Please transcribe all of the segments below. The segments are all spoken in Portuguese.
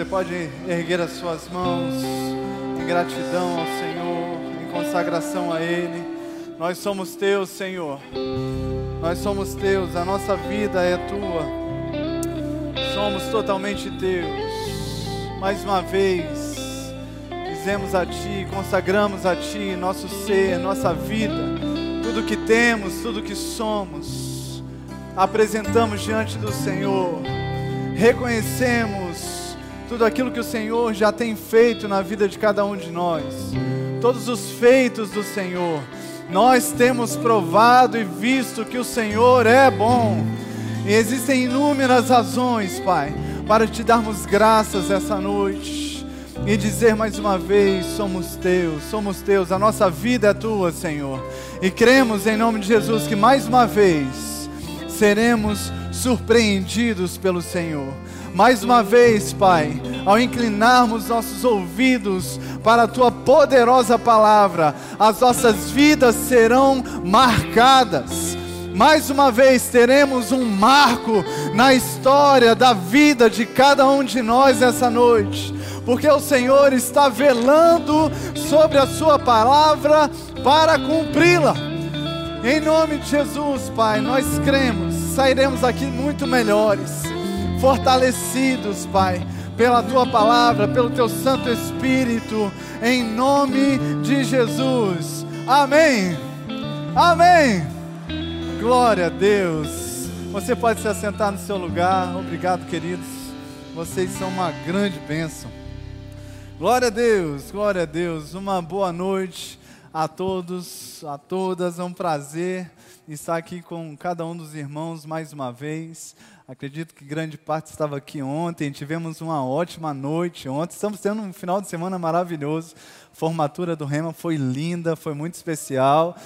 Você pode erguer as suas mãos em gratidão ao Senhor, em consagração a Ele. Nós somos teus, Senhor. Nós somos teus, a nossa vida é tua. Somos totalmente teus. Mais uma vez, dizemos a Ti, consagramos a Ti nosso ser, nossa vida, tudo que temos, tudo que somos. Apresentamos diante do Senhor. Reconhecemos tudo aquilo que o Senhor já tem feito na vida de cada um de nós. Todos os feitos do Senhor nós temos provado e visto que o Senhor é bom. E existem inúmeras razões, Pai, para te darmos graças essa noite e dizer mais uma vez: somos teus, somos teus, a nossa vida é tua, Senhor. E cremos em nome de Jesus que mais uma vez seremos surpreendidos pelo Senhor. Mais uma vez, Pai, ao inclinarmos nossos ouvidos para a tua poderosa palavra, as nossas vidas serão marcadas. Mais uma vez teremos um marco na história da vida de cada um de nós essa noite, porque o Senhor está velando sobre a Sua palavra para cumpri-la. Em nome de Jesus, Pai, nós cremos, sairemos aqui muito melhores fortalecidos, Pai, pela tua palavra, pelo teu Santo Espírito, em nome de Jesus. Amém. Amém. Glória a Deus. Você pode se assentar no seu lugar. Obrigado, queridos. Vocês são uma grande bênção. Glória a Deus, glória a Deus. Uma boa noite a todos, a todas. É um prazer estar aqui com cada um dos irmãos mais uma vez. Acredito que grande parte estava aqui ontem. Tivemos uma ótima noite ontem. Estamos tendo um final de semana maravilhoso. Formatura do Rema foi linda, foi muito especial.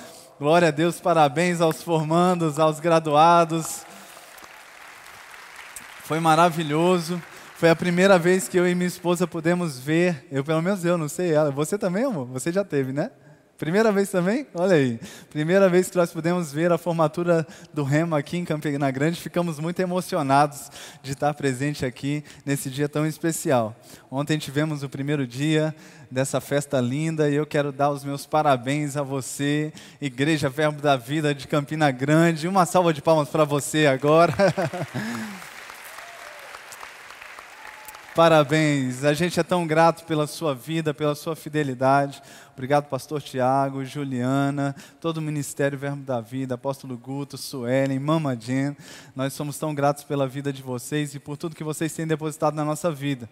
Glória a Deus, parabéns aos formandos, aos graduados. Foi maravilhoso. Foi a primeira vez que eu e minha esposa pudemos ver. Eu, pelo menos eu, não sei ela. Você também, amor? Você já teve, né? Primeira vez também? Olha aí. Primeira vez que nós pudemos ver a formatura do Rema aqui em Campina Grande, ficamos muito emocionados de estar presente aqui nesse dia tão especial. Ontem tivemos o primeiro dia dessa festa linda e eu quero dar os meus parabéns a você, Igreja Verbo da Vida de Campina Grande. Uma salva de palmas para você agora. Parabéns, a gente é tão grato pela sua vida, pela sua fidelidade. Obrigado, pastor Tiago, Juliana, todo o Ministério Verbo da Vida, apóstolo Guto, Suelen, Mama Jen. Nós somos tão gratos pela vida de vocês e por tudo que vocês têm depositado na nossa vida.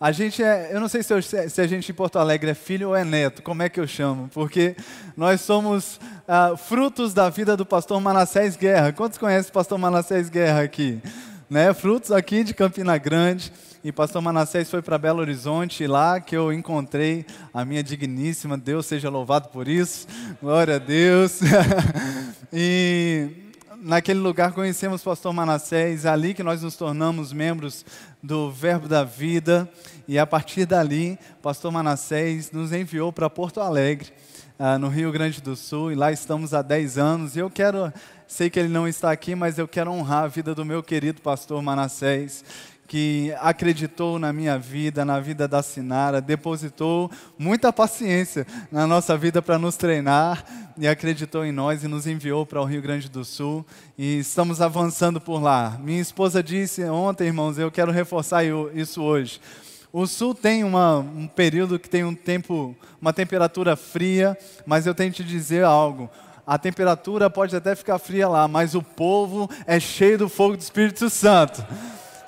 A gente é, eu não sei se, eu, se, a gente em Porto Alegre é filho ou é neto, como é que eu chamo? Porque nós somos ah, frutos da vida do pastor Manassés Guerra. Quantos conhecem o pastor Manassés Guerra aqui? Né? Frutos aqui de Campina Grande e pastor Manassés foi para Belo Horizonte, lá que eu encontrei a minha digníssima, Deus seja louvado por isso, glória a Deus. e naquele lugar conhecemos pastor Manassés, ali que nós nos tornamos membros do Verbo da Vida, e a partir dali, pastor Manassés nos enviou para Porto Alegre, uh, no Rio Grande do Sul, e lá estamos há 10 anos, e eu quero, sei que ele não está aqui, mas eu quero honrar a vida do meu querido pastor Manassés, que acreditou na minha vida, na vida da Sinara, depositou muita paciência na nossa vida para nos treinar e acreditou em nós e nos enviou para o Rio Grande do Sul e estamos avançando por lá. Minha esposa disse ontem, irmãos, eu quero reforçar isso hoje. O sul tem uma, um período que tem um tempo, uma temperatura fria, mas eu tenho que te dizer algo. A temperatura pode até ficar fria lá, mas o povo é cheio do fogo do Espírito Santo.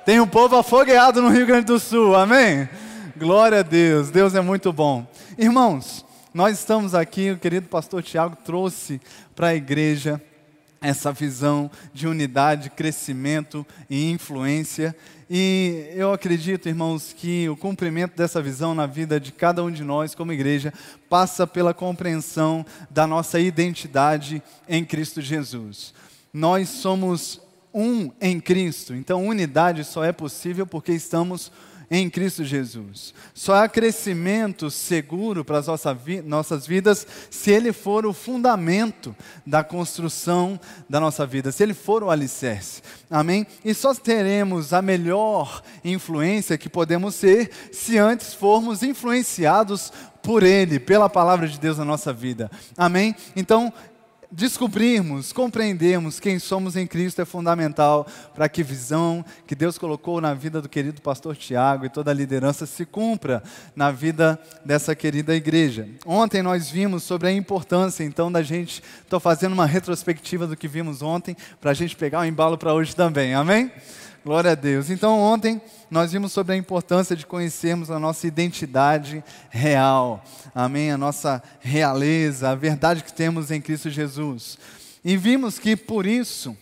Tem um povo afogueado no Rio Grande do Sul, amém? Glória a Deus, Deus é muito bom. Irmãos, nós estamos aqui, o querido pastor Tiago trouxe para a igreja essa visão de unidade, crescimento e influência. E eu acredito, irmãos, que o cumprimento dessa visão na vida de cada um de nós, como igreja, passa pela compreensão da nossa identidade em Cristo Jesus. Nós somos um em Cristo. Então, unidade só é possível porque estamos em Cristo Jesus. Só há crescimento seguro para as nossas vidas se ele for o fundamento da construção da nossa vida, se ele for o alicerce. Amém? E só teremos a melhor influência que podemos ser se antes formos influenciados por Ele, pela palavra de Deus na nossa vida. Amém? Então, descobrirmos, compreendermos quem somos em Cristo é fundamental para que a visão que Deus colocou na vida do querido pastor Tiago e toda a liderança se cumpra na vida dessa querida igreja. Ontem nós vimos sobre a importância, então, da gente, estou fazendo uma retrospectiva do que vimos ontem, para a gente pegar o embalo para hoje também, amém? Glória a Deus. Então, ontem nós vimos sobre a importância de conhecermos a nossa identidade real. Amém? A nossa realeza, a verdade que temos em Cristo Jesus. E vimos que por isso,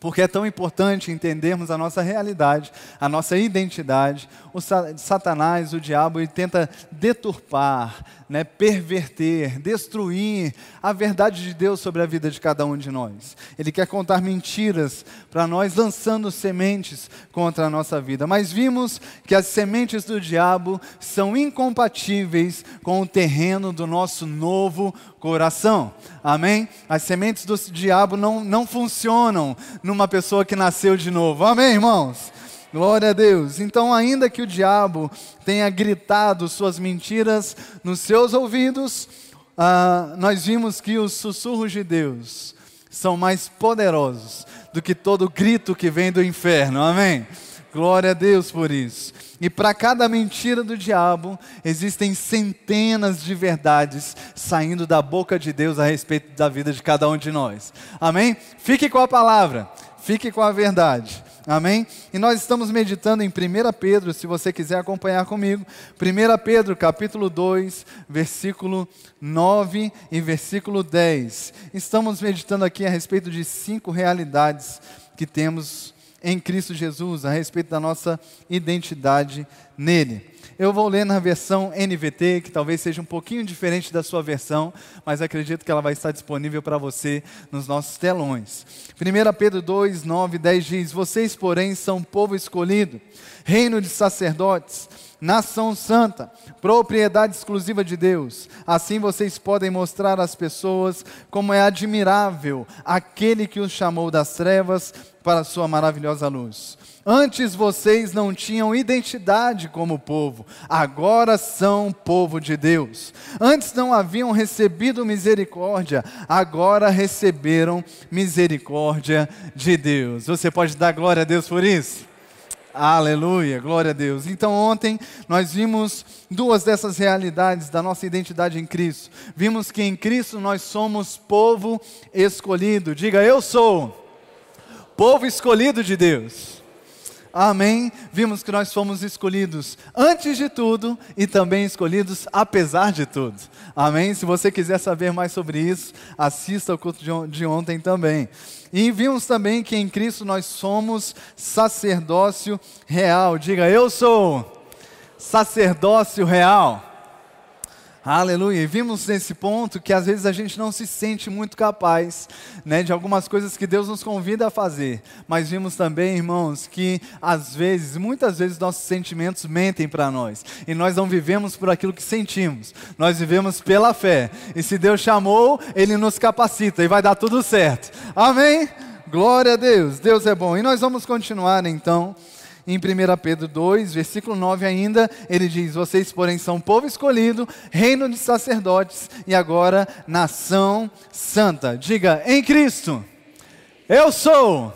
porque é tão importante entendermos a nossa realidade, a nossa identidade. O Satanás, o diabo, ele tenta deturpar, né, perverter, destruir a verdade de Deus sobre a vida de cada um de nós. Ele quer contar mentiras para nós, lançando sementes contra a nossa vida. Mas vimos que as sementes do diabo são incompatíveis com o terreno do nosso novo coração. Amém? As sementes do diabo não, não funcionam numa pessoa que nasceu de novo. Amém, irmãos? Glória a Deus. Então, ainda que o diabo tenha gritado suas mentiras nos seus ouvidos, ah, nós vimos que os sussurros de Deus são mais poderosos do que todo grito que vem do inferno. Amém? Glória a Deus por isso. E para cada mentira do diabo, existem centenas de verdades saindo da boca de Deus a respeito da vida de cada um de nós. Amém? Fique com a palavra, fique com a verdade. Amém? E nós estamos meditando em 1 Pedro, se você quiser acompanhar comigo. 1 Pedro, capítulo 2, versículo 9 e versículo 10. Estamos meditando aqui a respeito de cinco realidades que temos em Cristo Jesus, a respeito da nossa identidade nele. Eu vou ler na versão NVT, que talvez seja um pouquinho diferente da sua versão, mas acredito que ela vai estar disponível para você nos nossos telões. 1 Pedro 2, 9 e 10 diz: Vocês, porém, são povo escolhido, reino de sacerdotes, nação santa, propriedade exclusiva de Deus. Assim vocês podem mostrar às pessoas como é admirável aquele que os chamou das trevas para a sua maravilhosa luz. Antes vocês não tinham identidade como povo, agora são povo de Deus. Antes não haviam recebido misericórdia, agora receberam misericórdia de Deus. Você pode dar glória a Deus por isso? Aleluia, glória a Deus. Então, ontem nós vimos duas dessas realidades da nossa identidade em Cristo. Vimos que em Cristo nós somos povo escolhido. Diga, eu sou povo escolhido de Deus. Amém. Vimos que nós fomos escolhidos antes de tudo e também escolhidos apesar de tudo. Amém. Se você quiser saber mais sobre isso, assista ao culto de ontem também. E vimos também que em Cristo nós somos sacerdócio real. Diga, eu sou sacerdócio real. Aleluia. E vimos nesse ponto que às vezes a gente não se sente muito capaz né, de algumas coisas que Deus nos convida a fazer. Mas vimos também, irmãos, que às vezes, muitas vezes, nossos sentimentos mentem para nós. E nós não vivemos por aquilo que sentimos. Nós vivemos pela fé. E se Deus chamou, Ele nos capacita e vai dar tudo certo. Amém? Glória a Deus. Deus é bom. E nós vamos continuar então em 1 Pedro 2, versículo 9 ainda, ele diz: Vocês, porém, são povo escolhido, reino de sacerdotes e agora nação santa. Diga, em Cristo, eu sou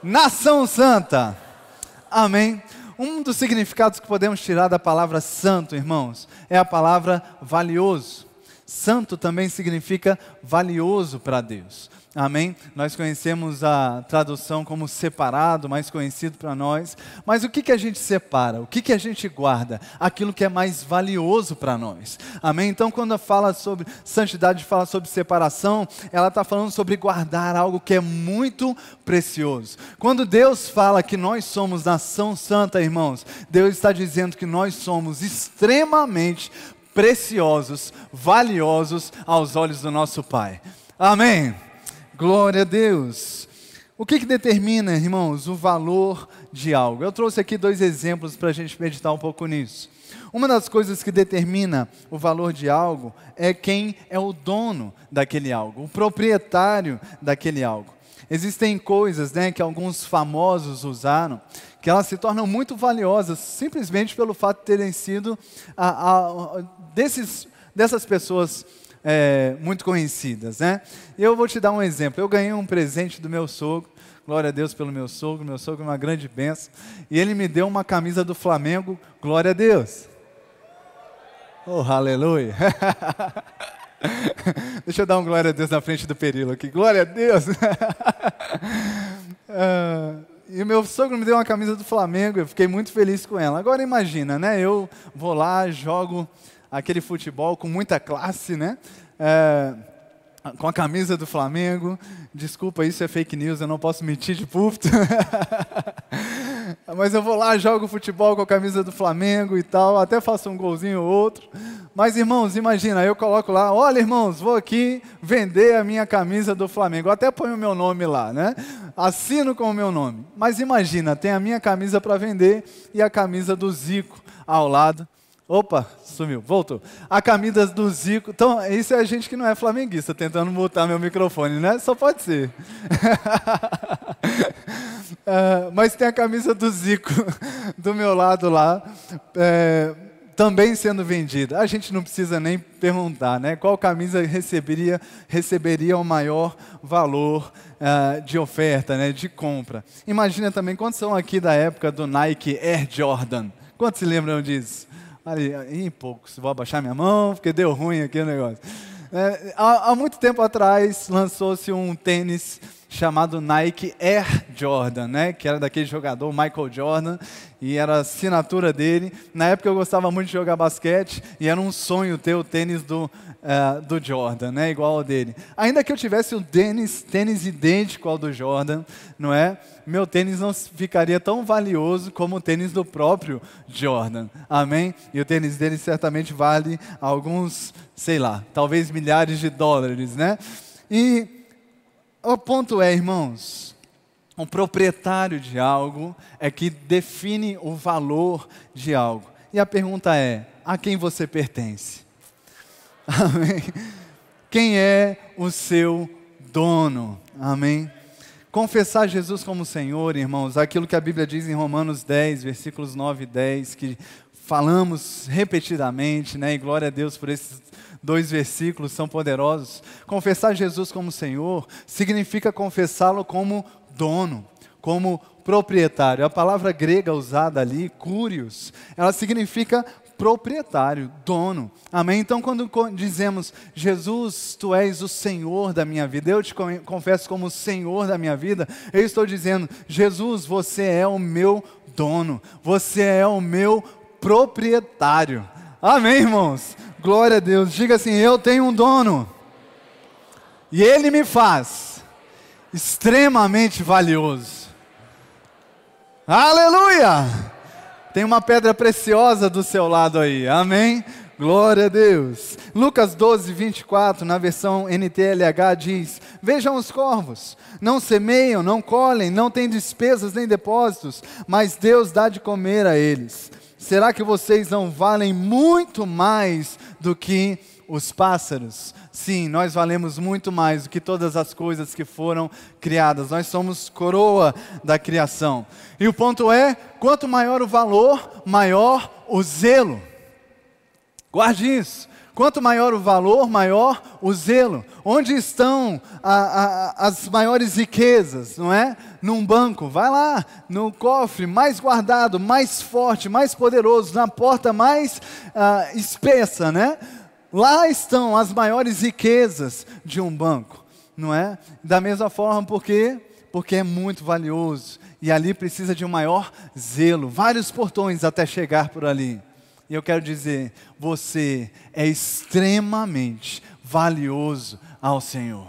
nação santa. Amém. Um dos significados que podemos tirar da palavra santo, irmãos, é a palavra valioso. Santo também significa valioso para Deus. Amém? Nós conhecemos a tradução como separado, mais conhecido para nós. Mas o que, que a gente separa? O que, que a gente guarda? Aquilo que é mais valioso para nós. Amém? Então, quando fala sobre santidade, fala sobre separação, ela está falando sobre guardar algo que é muito precioso. Quando Deus fala que nós somos nação santa, irmãos, Deus está dizendo que nós somos extremamente preciosos, valiosos aos olhos do nosso Pai. Amém? Glória a Deus. O que, que determina, irmãos, o valor de algo. Eu trouxe aqui dois exemplos para a gente meditar um pouco nisso. Uma das coisas que determina o valor de algo é quem é o dono daquele algo, o proprietário daquele algo. Existem coisas né, que alguns famosos usaram que elas se tornam muito valiosas simplesmente pelo fato de terem sido a, a, desses, dessas pessoas é, muito conhecidas. Né? Eu vou te dar um exemplo. Eu ganhei um presente do meu sogro. Glória a Deus pelo meu sogro. Meu sogro é uma grande benção. E ele me deu uma camisa do Flamengo. Glória a Deus. Oh, aleluia. Deixa eu dar um glória a Deus na frente do perilo aqui. Glória a Deus. uh, e o meu sogro me deu uma camisa do Flamengo, eu fiquei muito feliz com ela. Agora imagina, né? Eu vou lá, jogo aquele futebol com muita classe, né? Uh, com a camisa do Flamengo. Desculpa, isso é fake news, eu não posso mentir de púlpito. Mas eu vou lá, jogo futebol com a camisa do Flamengo e tal, até faço um golzinho ou outro. Mas irmãos, imagina, eu coloco lá, olha irmãos, vou aqui vender a minha camisa do Flamengo. Até ponho o meu nome lá, né? Assino com o meu nome. Mas imagina, tem a minha camisa para vender e a camisa do Zico ao lado. Opa, sumiu, voltou. A camisa do Zico. Então, isso é a gente que não é flamenguista, tentando mutar meu microfone, né? Só pode ser. uh, mas tem a camisa do Zico do meu lado lá, é, também sendo vendida. A gente não precisa nem perguntar, né? Qual camisa receberia, receberia o maior valor uh, de oferta, né? De compra. Imagina também quantos são aqui da época do Nike Air Jordan. Quantos se lembram disso? Ali, em poucos. Vou abaixar minha mão, porque deu ruim aqui o negócio. É, há, há, muito tempo atrás lançou-se um tênis chamado Nike Air Jordan, né? Que era daquele jogador Michael Jordan e era a assinatura dele. Na época eu gostava muito de jogar basquete e era um sonho ter o tênis do, uh, do Jordan, né? Igual ao dele. Ainda que eu tivesse um tênis, tênis idêntico ao do Jordan, não é? Meu tênis não ficaria tão valioso como o tênis do próprio Jordan. Amém? E o tênis dele certamente vale alguns, sei lá, talvez milhares de dólares, né? E o ponto é, irmãos, um proprietário de algo é que define o valor de algo. E a pergunta é: a quem você pertence? Amém? Quem é o seu dono? Amém? Confessar Jesus como Senhor, irmãos, aquilo que a Bíblia diz em Romanos 10, versículos 9 e 10, que falamos repetidamente, né? E glória a Deus por esses dois versículos são poderosos. Confessar Jesus como Senhor significa confessá-lo como dono, como proprietário. A palavra grega usada ali, curios, ela significa proprietário, dono. Amém? Então, quando dizemos, Jesus, tu és o Senhor da minha vida, eu te confesso como Senhor da minha vida, eu estou dizendo, Jesus, você é o meu dono, você é o meu proprietário. Amém, irmãos? Glória a Deus. Diga assim: Eu tenho um dono. E ele me faz extremamente valioso. Aleluia! Tem uma pedra preciosa do seu lado aí. Amém? Glória a Deus. Lucas 12, 24, na versão NTLH, diz: Vejam os corvos, não semeiam, não colhem, não têm despesas nem depósitos, mas Deus dá de comer a eles. Será que vocês não valem muito mais do que os pássaros? Sim, nós valemos muito mais do que todas as coisas que foram criadas. Nós somos coroa da criação. E o ponto é: quanto maior o valor, maior o zelo. Guarde isso. Quanto maior o valor, maior o zelo. Onde estão a, a, as maiores riquezas, não é? Num banco, vai lá, no cofre mais guardado, mais forte, mais poderoso, na porta mais uh, espessa, né? Lá estão as maiores riquezas de um banco, não é? Da mesma forma, por quê? Porque é muito valioso e ali precisa de um maior zelo, vários portões até chegar por ali. E eu quero dizer, você é extremamente valioso ao Senhor.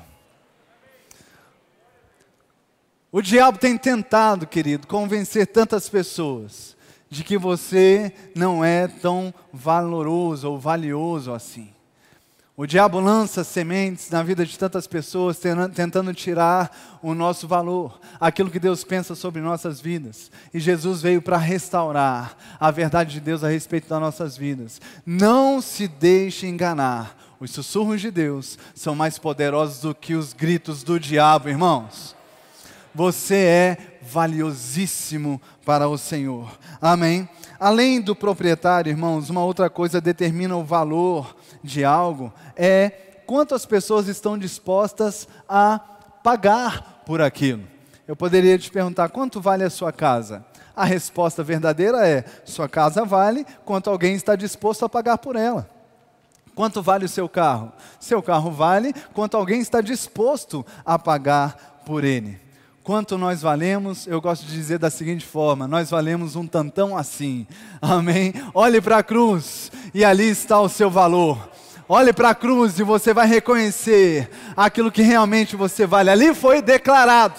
O diabo tem tentado, querido, convencer tantas pessoas de que você não é tão valoroso ou valioso assim. O diabo lança sementes na vida de tantas pessoas, tentando tirar o nosso valor, aquilo que Deus pensa sobre nossas vidas. E Jesus veio para restaurar a verdade de Deus a respeito das nossas vidas. Não se deixe enganar. Os sussurros de Deus são mais poderosos do que os gritos do diabo, irmãos. Você é valiosíssimo para o Senhor. Amém? Além do proprietário, irmãos, uma outra coisa determina o valor de algo é quanto as pessoas estão dispostas a pagar por aquilo. Eu poderia te perguntar quanto vale a sua casa? A resposta verdadeira é: sua casa vale quanto alguém está disposto a pagar por ela. Quanto vale o seu carro? Seu carro vale quanto alguém está disposto a pagar por ele. Quanto nós valemos, eu gosto de dizer da seguinte forma: nós valemos um tantão assim. Amém? Olhe para a cruz e ali está o seu valor. Olhe para a cruz e você vai reconhecer aquilo que realmente você vale. Ali foi declarado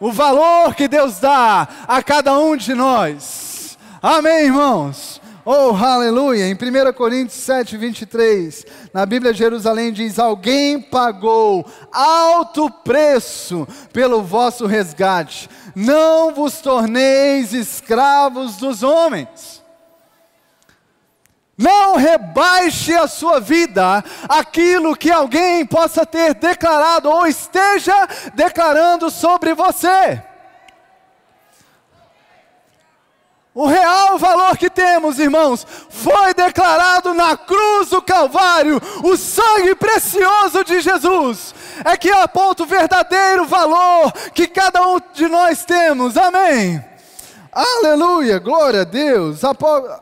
o valor que Deus dá a cada um de nós. Amém, irmãos? Oh, aleluia! Em 1 Coríntios 7, 23, na Bíblia Jerusalém diz: Alguém pagou alto preço pelo vosso resgate, não vos torneis escravos dos homens. Não rebaixe a sua vida aquilo que alguém possa ter declarado ou esteja declarando sobre você. O real valor que temos, irmãos, foi declarado na cruz do Calvário, o sangue precioso de Jesus, é que aponta o verdadeiro valor que cada um de nós temos, amém. Aleluia, glória a Deus.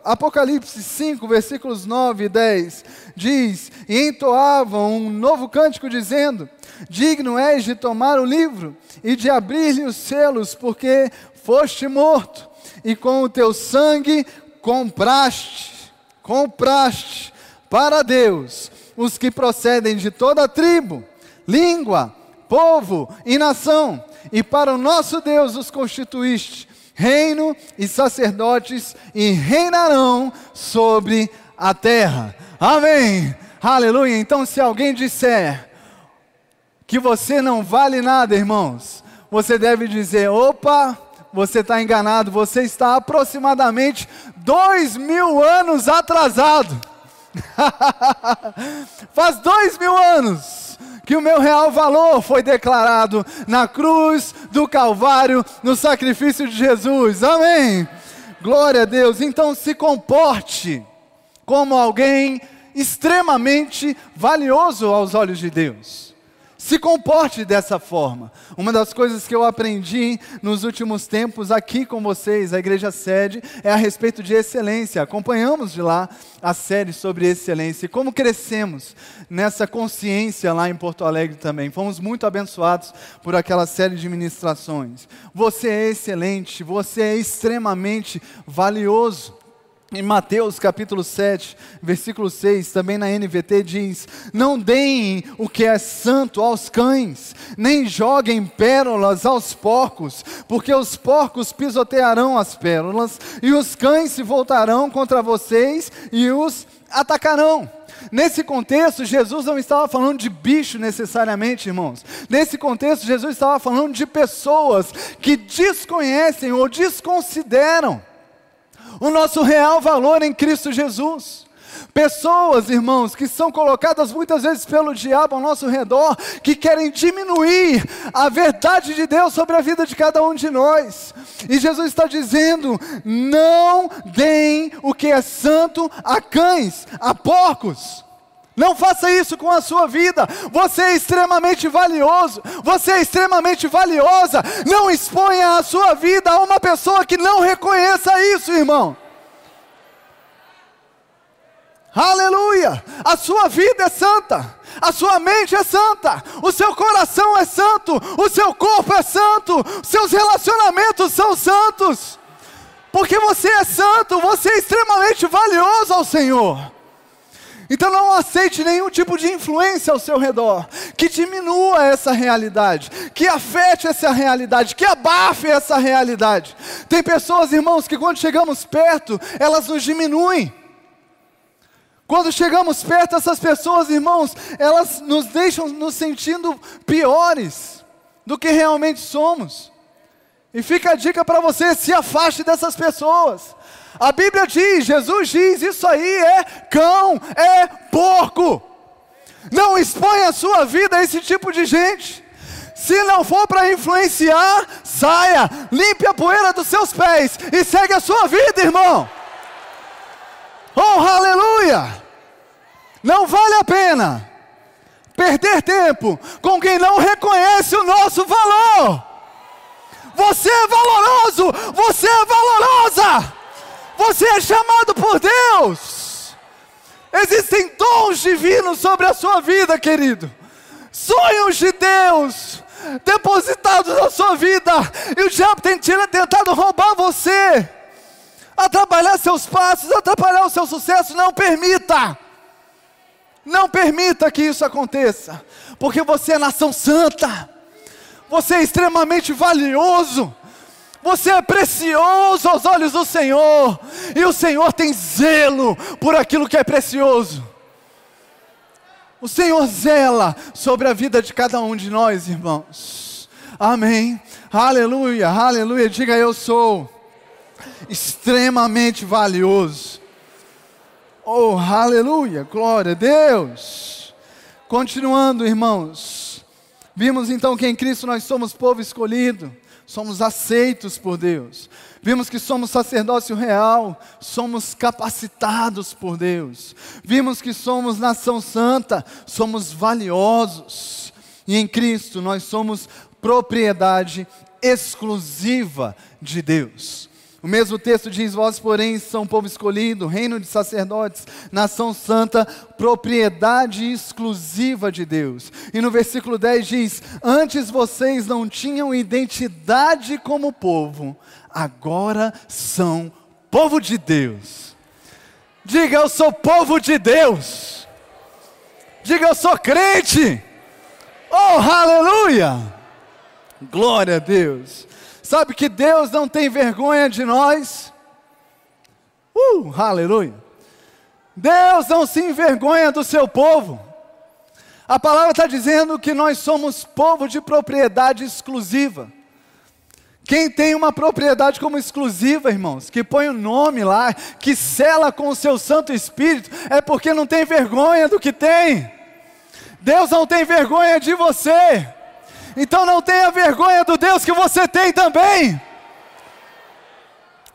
Apocalipse 5, versículos 9 e 10 diz: E entoavam um novo cântico, dizendo: Digno és de tomar o livro e de abrir-lhe os selos, porque foste morto, e com o teu sangue compraste, compraste para Deus os que procedem de toda tribo, língua, povo e nação, e para o nosso Deus os constituíste reino e sacerdotes e reinarão sobre a terra. Amém. Aleluia. Então, se alguém disser que você não vale nada, irmãos, você deve dizer: opa, você está enganado, você está aproximadamente dois mil anos atrasado. Faz dois mil anos que o meu real valor foi declarado na cruz do Calvário, no sacrifício de Jesus. Amém. Glória a Deus. Então se comporte como alguém extremamente valioso aos olhos de Deus se comporte dessa forma. Uma das coisas que eu aprendi nos últimos tempos aqui com vocês, a igreja sede, é a respeito de excelência. Acompanhamos de lá a série sobre excelência e como crescemos nessa consciência lá em Porto Alegre também. Fomos muito abençoados por aquela série de ministrações. Você é excelente, você é extremamente valioso. Em Mateus capítulo 7, versículo 6, também na NVT diz: Não deem o que é santo aos cães, nem joguem pérolas aos porcos, porque os porcos pisotearão as pérolas, e os cães se voltarão contra vocês e os atacarão. Nesse contexto, Jesus não estava falando de bicho necessariamente, irmãos. Nesse contexto, Jesus estava falando de pessoas que desconhecem ou desconsideram o nosso real valor em Cristo Jesus. Pessoas, irmãos, que são colocadas muitas vezes pelo diabo ao nosso redor, que querem diminuir a verdade de Deus sobre a vida de cada um de nós. E Jesus está dizendo: não deem o que é santo a cães, a porcos. Não faça isso com a sua vida. Você é extremamente valioso. Você é extremamente valiosa. Não exponha a sua vida a uma pessoa que não reconheça isso, irmão. Aleluia! A sua vida é santa. A sua mente é santa, o seu coração é santo, o seu corpo é santo, seus relacionamentos são santos, porque você é santo, você é extremamente valioso ao Senhor. Então não aceite nenhum tipo de influência ao seu redor que diminua essa realidade, que afete essa realidade, que abafe essa realidade. Tem pessoas, irmãos, que quando chegamos perto, elas nos diminuem. Quando chegamos perto dessas pessoas, irmãos, elas nos deixam nos sentindo piores do que realmente somos. E fica a dica para você: se afaste dessas pessoas. A Bíblia diz, Jesus diz: isso aí é cão, é porco. Não exponha a sua vida a esse tipo de gente. Se não for para influenciar, saia, limpe a poeira dos seus pés e segue a sua vida, irmão. Oh, aleluia! Não vale a pena perder tempo com quem não reconhece o nosso valor. Você é valoroso, você é valorosa, você é chamado por Deus. Existem dons divinos sobre a sua vida, querido, sonhos de Deus depositados na sua vida, e o diabo tem tentado roubar você, atrapalhar seus passos, atrapalhar o seu sucesso. Não permita. Não permita que isso aconteça, porque você é nação santa, você é extremamente valioso, você é precioso aos olhos do Senhor, e o Senhor tem zelo por aquilo que é precioso. O Senhor zela sobre a vida de cada um de nós, irmãos. Amém. Aleluia, aleluia. Diga eu sou extremamente valioso. Oh, aleluia, glória a Deus. Continuando, irmãos. Vimos então que em Cristo nós somos povo escolhido, somos aceitos por Deus. Vimos que somos sacerdócio real, somos capacitados por Deus. Vimos que somos nação santa, somos valiosos. E em Cristo nós somos propriedade exclusiva de Deus. O mesmo texto diz: Vós, porém, são povo escolhido, reino de sacerdotes, nação santa, propriedade exclusiva de Deus. E no versículo 10 diz: Antes vocês não tinham identidade como povo, agora são povo de Deus. Diga, eu sou povo de Deus. Diga, eu sou crente. Oh, aleluia! Glória a Deus. Sabe que Deus não tem vergonha de nós? Uh, aleluia! Deus não se envergonha do seu povo. A palavra está dizendo que nós somos povo de propriedade exclusiva. Quem tem uma propriedade como exclusiva, irmãos, que põe o nome lá, que sela com o seu Santo Espírito, é porque não tem vergonha do que tem. Deus não tem vergonha de você. Então não tenha vergonha do Deus que você tem também.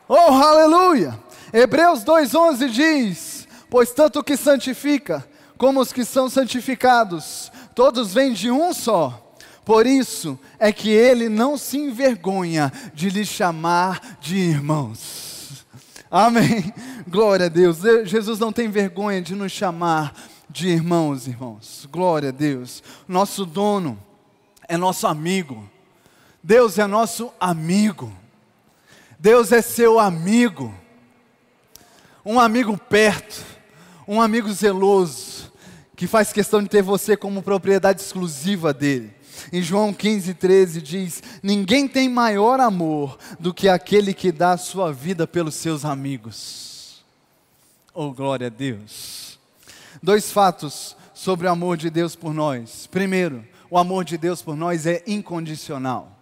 Oh, aleluia! Hebreus 2,11 diz: Pois tanto o que santifica, como os que são santificados, todos vêm de um só. Por isso é que ele não se envergonha de lhe chamar de irmãos. Amém. Glória a Deus. Jesus não tem vergonha de nos chamar de irmãos, irmãos. Glória a Deus. Nosso dono é nosso amigo. Deus é nosso amigo. Deus é seu amigo. Um amigo perto, um amigo zeloso, que faz questão de ter você como propriedade exclusiva dele. Em João 15, 13 diz: Ninguém tem maior amor do que aquele que dá a sua vida pelos seus amigos. Oh, glória a Deus. Dois fatos sobre o amor de Deus por nós. Primeiro, o amor de Deus por nós é incondicional.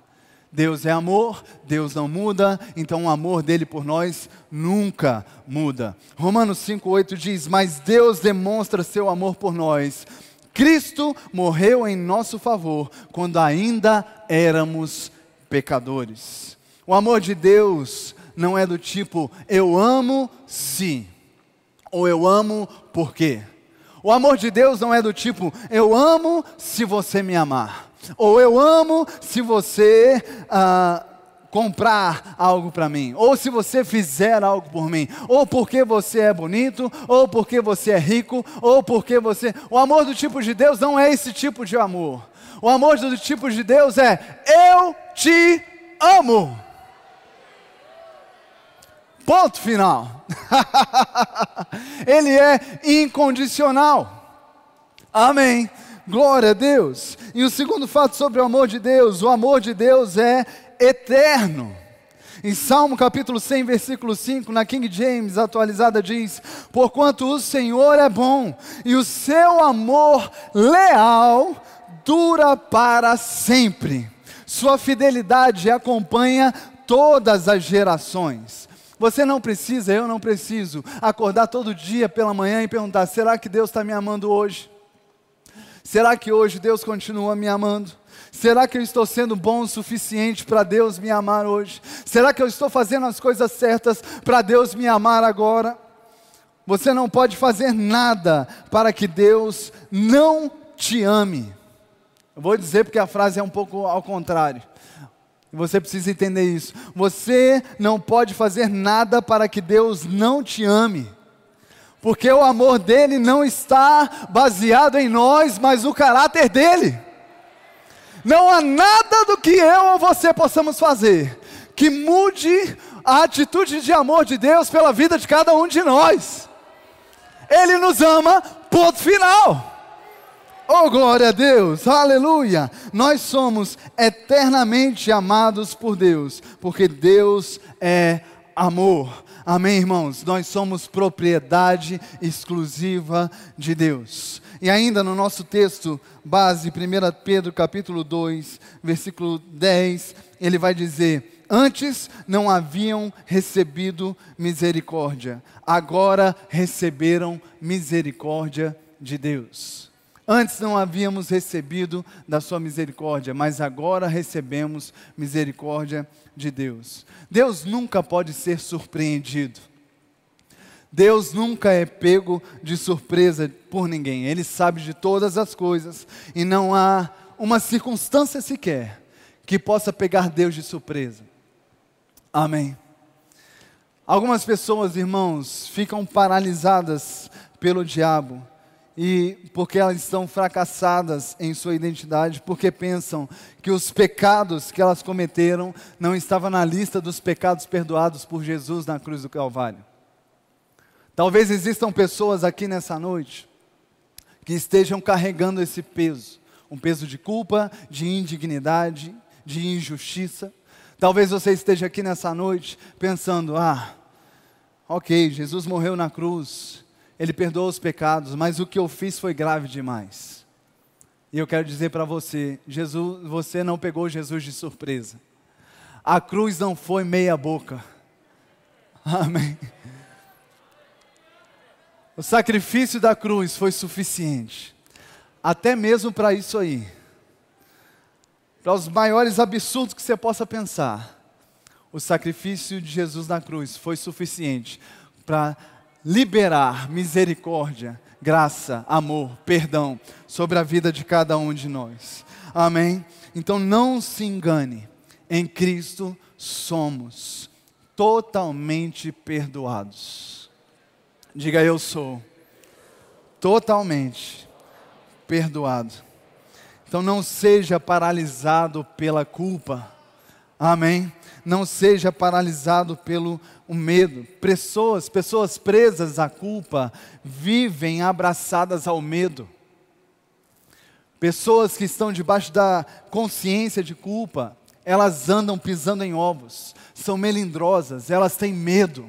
Deus é amor, Deus não muda, então o amor dele por nós nunca muda. Romanos 5,8 diz: Mas Deus demonstra seu amor por nós. Cristo morreu em nosso favor quando ainda éramos pecadores. O amor de Deus não é do tipo eu amo se, ou eu amo porque. O amor de Deus não é do tipo, eu amo se você me amar, ou eu amo se você ah, comprar algo para mim, ou se você fizer algo por mim, ou porque você é bonito, ou porque você é rico, ou porque você. O amor do tipo de Deus não é esse tipo de amor. O amor do tipo de Deus é eu te amo. Ponto final. Ele é incondicional. Amém. Glória a Deus. E o segundo fato sobre o amor de Deus: o amor de Deus é eterno. Em Salmo capítulo 100, versículo 5, na King James atualizada diz: Porquanto o Senhor é bom e o seu amor leal dura para sempre. Sua fidelidade acompanha todas as gerações. Você não precisa, eu não preciso, acordar todo dia pela manhã e perguntar: será que Deus está me amando hoje? Será que hoje Deus continua me amando? Será que eu estou sendo bom o suficiente para Deus me amar hoje? Será que eu estou fazendo as coisas certas para Deus me amar agora? Você não pode fazer nada para que Deus não te ame. Eu vou dizer porque a frase é um pouco ao contrário. Você precisa entender isso. Você não pode fazer nada para que Deus não te ame. Porque o amor dele não está baseado em nós, mas no caráter dele. Não há nada do que eu ou você possamos fazer que mude a atitude de amor de Deus pela vida de cada um de nós. Ele nos ama, ponto final. Oh, glória a Deus, aleluia! Nós somos eternamente amados por Deus, porque Deus é amor. Amém, irmãos? Nós somos propriedade exclusiva de Deus. E ainda no nosso texto base, 1 Pedro capítulo 2, versículo 10, ele vai dizer: Antes não haviam recebido misericórdia, agora receberam misericórdia de Deus. Antes não havíamos recebido da Sua misericórdia, mas agora recebemos misericórdia de Deus. Deus nunca pode ser surpreendido. Deus nunca é pego de surpresa por ninguém. Ele sabe de todas as coisas e não há uma circunstância sequer que possa pegar Deus de surpresa. Amém. Algumas pessoas, irmãos, ficam paralisadas pelo diabo e porque elas estão fracassadas em sua identidade, porque pensam que os pecados que elas cometeram não estavam na lista dos pecados perdoados por Jesus na cruz do Calvário. Talvez existam pessoas aqui nessa noite que estejam carregando esse peso, um peso de culpa, de indignidade, de injustiça. Talvez você esteja aqui nessa noite pensando: ah, ok, Jesus morreu na cruz, ele perdoou os pecados, mas o que eu fiz foi grave demais. E eu quero dizer para você, Jesus, você não pegou Jesus de surpresa. A cruz não foi meia boca. Amém. O sacrifício da cruz foi suficiente. Até mesmo para isso aí. Para os maiores absurdos que você possa pensar. O sacrifício de Jesus na cruz foi suficiente para liberar misericórdia, graça, amor, perdão sobre a vida de cada um de nós. Amém? Então não se engane, em Cristo somos totalmente perdoados. Diga eu sou totalmente perdoado. Então não seja paralisado pela culpa. Amém? Não seja paralisado pelo medo. Pessoas, pessoas presas à culpa vivem abraçadas ao medo. Pessoas que estão debaixo da consciência de culpa, elas andam pisando em ovos, são melindrosas, elas têm medo.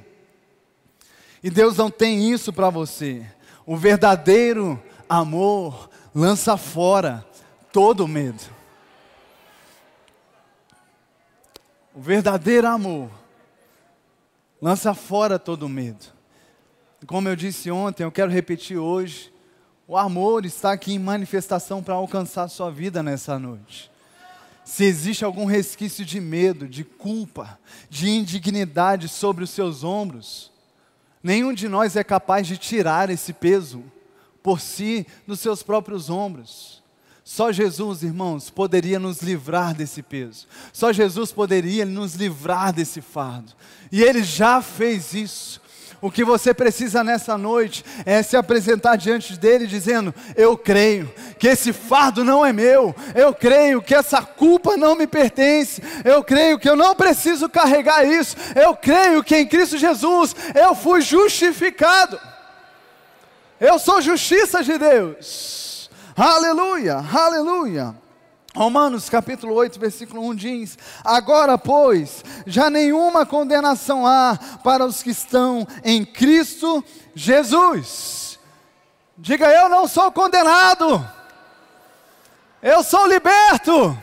E Deus não tem isso para você. O verdadeiro amor lança fora todo medo. O verdadeiro amor lança fora todo medo. Como eu disse ontem, eu quero repetir hoje. O amor está aqui em manifestação para alcançar a sua vida nessa noite. Se existe algum resquício de medo, de culpa, de indignidade sobre os seus ombros, nenhum de nós é capaz de tirar esse peso por si dos seus próprios ombros. Só Jesus, irmãos, poderia nos livrar desse peso. Só Jesus poderia nos livrar desse fardo. E Ele já fez isso. O que você precisa nessa noite é se apresentar diante dele dizendo: Eu creio que esse fardo não é meu, eu creio que essa culpa não me pertence, eu creio que eu não preciso carregar isso, eu creio que em Cristo Jesus eu fui justificado, eu sou justiça de Deus. Aleluia, aleluia. Romanos capítulo 8, versículo 1 diz: Agora, pois, já nenhuma condenação há para os que estão em Cristo Jesus. Diga, eu não sou condenado, eu sou liberto.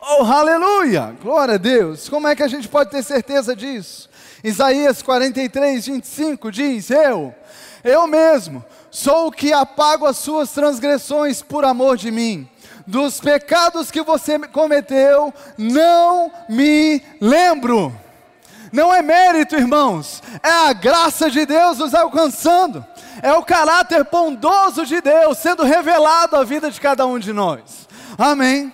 Oh, aleluia! Glória a Deus! Como é que a gente pode ter certeza disso? Isaías 43, 25 diz: Eu, eu mesmo, sou o que apago as suas transgressões por amor de mim. Dos pecados que você cometeu, não me lembro. Não é mérito, irmãos, é a graça de Deus nos alcançando, é o caráter bondoso de Deus sendo revelado à vida de cada um de nós. Amém.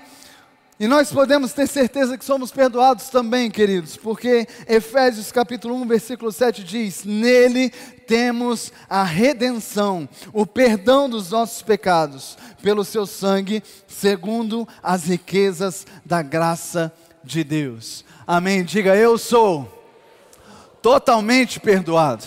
E nós podemos ter certeza que somos perdoados também, queridos, porque Efésios capítulo 1, versículo 7 diz: Nele temos a redenção, o perdão dos nossos pecados, pelo seu sangue, segundo as riquezas da graça de Deus. Amém. Diga, eu sou totalmente perdoado.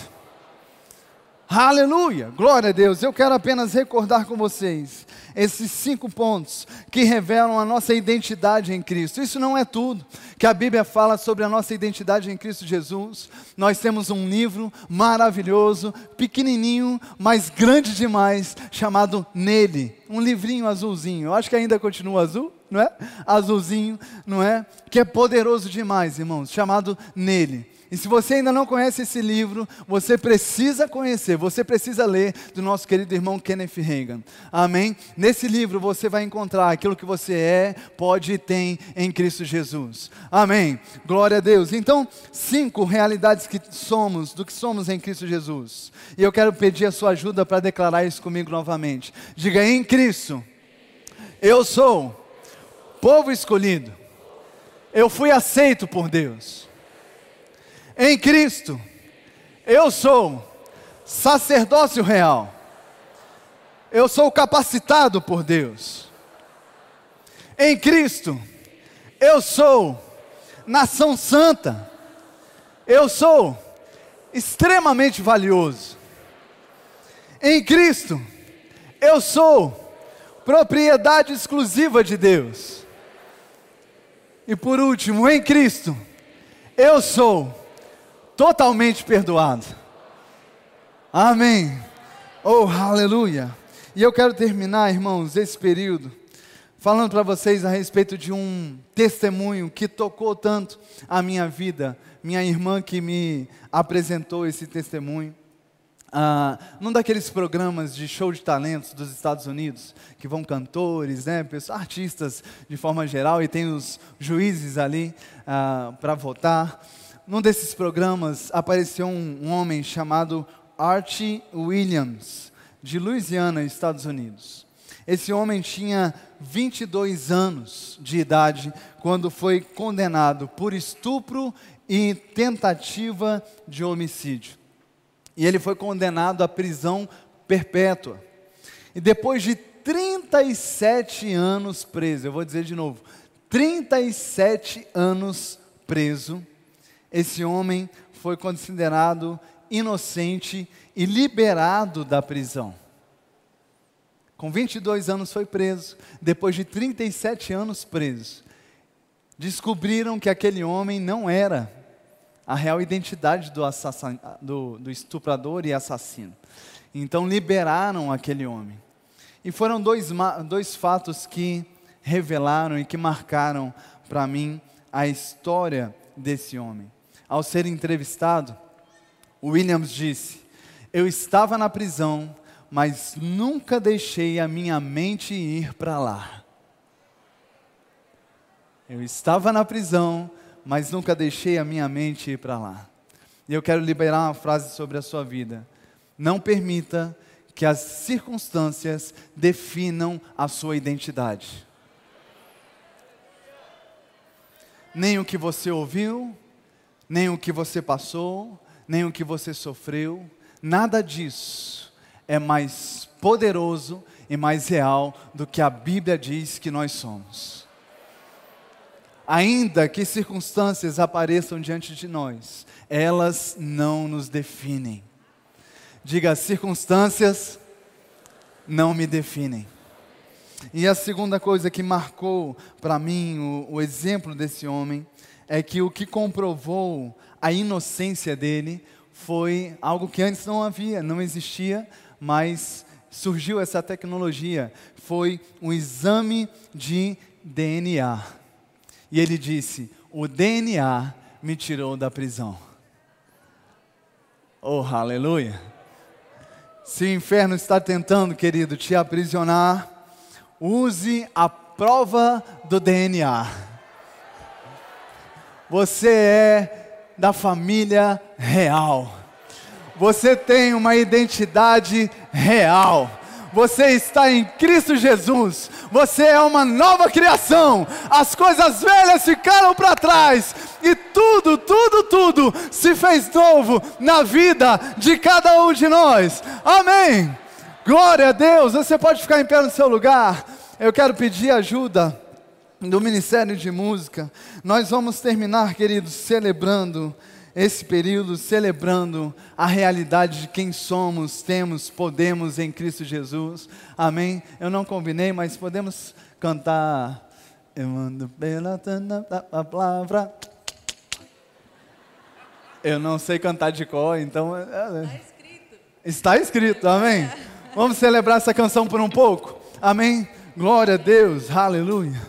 Aleluia, glória a Deus. Eu quero apenas recordar com vocês esses cinco pontos que revelam a nossa identidade em Cristo. Isso não é tudo que a Bíblia fala sobre a nossa identidade em Cristo Jesus. Nós temos um livro maravilhoso, pequenininho, mas grande demais, chamado Nele. Um livrinho azulzinho. Eu acho que ainda continua azul, não é? Azulzinho, não é? Que é poderoso demais, irmãos, chamado Nele. E se você ainda não conhece esse livro, você precisa conhecer, você precisa ler do nosso querido irmão Kenneth Reagan. Amém? Nesse livro você vai encontrar aquilo que você é, pode e tem em Cristo Jesus. Amém? Glória a Deus. Então, cinco realidades que somos, do que somos em Cristo Jesus. E eu quero pedir a sua ajuda para declarar isso comigo novamente. Diga em Cristo, eu sou povo escolhido. Eu fui aceito por Deus em Cristo, eu sou sacerdócio real. Eu sou capacitado por Deus. Em Cristo, eu sou nação santa. Eu sou extremamente valioso. Em Cristo, eu sou propriedade exclusiva de Deus. E por último, em Cristo, eu sou totalmente perdoado. Amém. Oh, aleluia. E eu quero terminar, irmãos, esse período falando para vocês a respeito de um testemunho que tocou tanto a minha vida. Minha irmã que me apresentou esse testemunho. Ah, num daqueles programas de show de talentos dos Estados Unidos, que vão cantores, né, pessoas, artistas de forma geral, e tem os juízes ali ah, para votar num desses programas apareceu um, homem chamado Archie Williams, de Louisiana, Estados Unidos. Esse homem tinha 22 anos de idade quando foi condenado por estupro e tentativa de homicídio. E ele foi condenado à prisão perpétua. E depois de 37 anos preso, eu vou dizer de novo, 37 anos preso, esse homem foi considerado inocente e liberado da prisão. Com 22 anos foi preso, depois de 37 anos preso. Descobriram que aquele homem não era a real identidade do, do, do estuprador e assassino. Então liberaram aquele homem. E foram dois, dois fatos que revelaram e que marcaram para mim a história desse homem ao ser entrevistado, Williams disse: Eu estava na prisão, mas nunca deixei a minha mente ir para lá. Eu estava na prisão, mas nunca deixei a minha mente ir para lá. E eu quero liberar uma frase sobre a sua vida. Não permita que as circunstâncias definam a sua identidade. Nem o que você ouviu, nem o que você passou, nem o que você sofreu, nada disso é mais poderoso e mais real do que a Bíblia diz que nós somos. Ainda que circunstâncias apareçam diante de nós, elas não nos definem. Diga, circunstâncias não me definem. E a segunda coisa que marcou para mim o, o exemplo desse homem é que o que comprovou a inocência dele foi algo que antes não havia, não existia, mas surgiu essa tecnologia. Foi um exame de DNA. E ele disse: O DNA me tirou da prisão. Oh, aleluia! Se o inferno está tentando, querido, te aprisionar, use a prova do DNA. Você é da família real. Você tem uma identidade real. Você está em Cristo Jesus. Você é uma nova criação. As coisas velhas ficaram para trás e tudo, tudo, tudo se fez novo na vida de cada um de nós. Amém. Glória a Deus. Você pode ficar em pé no seu lugar. Eu quero pedir ajuda do Ministério de Música. Nós vamos terminar, queridos, celebrando esse período, celebrando a realidade de quem somos, temos, podemos em Cristo Jesus. Amém? Eu não combinei, mas podemos cantar. Eu ando pela palavra. Eu não sei cantar de cor, então. É, é. Está escrito. Está escrito, amém? Vamos celebrar essa canção por um pouco? Amém? Glória a Deus, aleluia.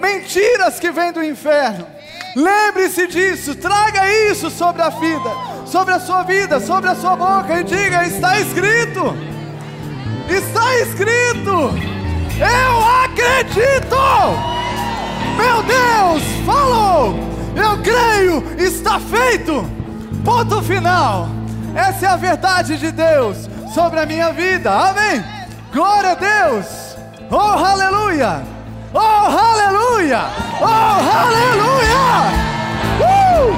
Mentiras que vêm do inferno. Lembre-se disso, traga isso sobre a vida, sobre a sua vida, sobre a sua boca e diga: está escrito, está escrito, eu acredito. Meu Deus, falou, eu creio, está feito. Ponto final. Essa é a verdade de Deus sobre a minha vida. Amém. Glória a Deus. Oh, aleluia. Oh, aleluia. Oh, aleluia. Uh!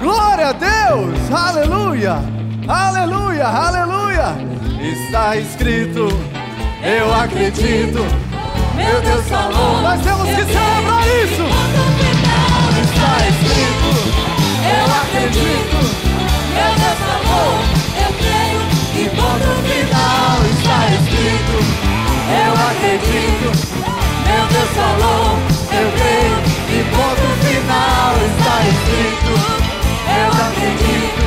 Glória a Deus. Aleluia. Aleluia. Aleluia. Está escrito. Eu acredito. Meu Deus falou. Nós temos que celebrar isso. Está escrito. Eu acredito. Meu Deus falou. Eu creio. E ponto final está escrito. Eu acredito. Meu Deus falou. Eu creio. E ponto final está escrito. Eu acredito.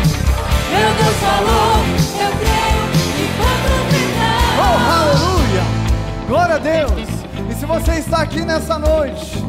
Meu Deus falou. Eu creio. E ponto Oh, final. aleluia! Glória a Deus! E se você está aqui nessa noite